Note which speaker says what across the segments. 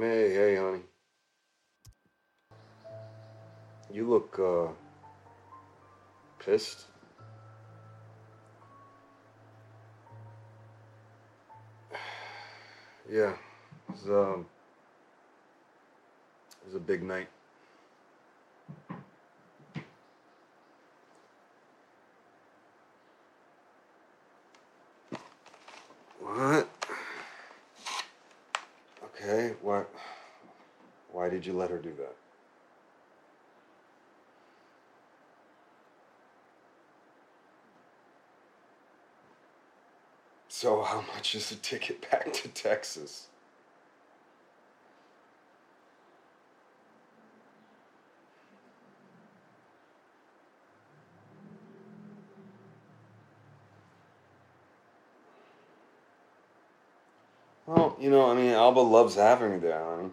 Speaker 1: Hey, hey, honey. You look, uh, pissed. yeah, it was, um, it was a big night. What? What? Why did you let her do that? So, how much is a ticket back to Texas? Well, you know, I mean, Alba loves having me there, honey.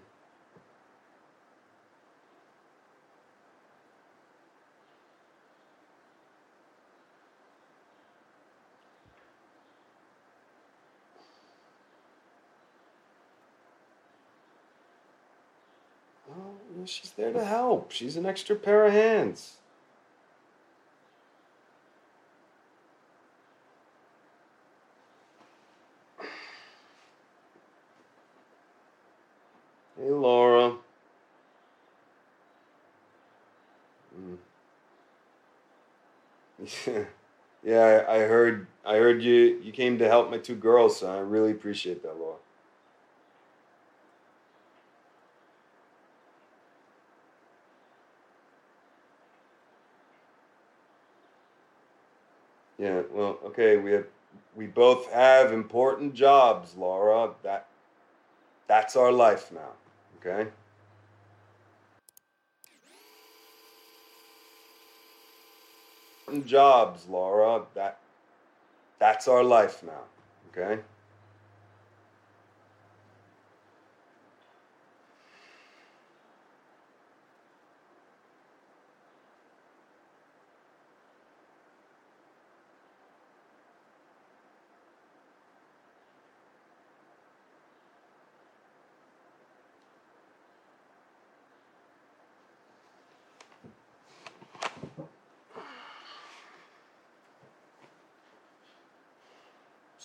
Speaker 1: Well, she's there to help. She's an extra pair of hands. Hey, Laura. Mm. yeah, I, I heard. I heard you. You came to help my two girls, so I really appreciate that, Laura. Yeah, well, okay, we have we both have important jobs, Laura. That that's our life now, okay? Jobs, Laura. That that's our life now, okay?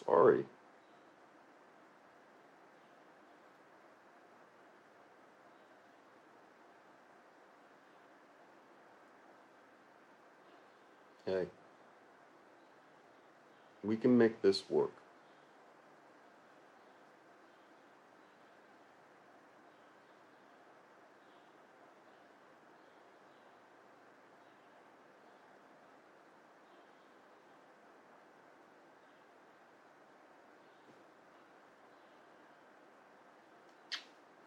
Speaker 1: Sorry. Hey, we can make this work.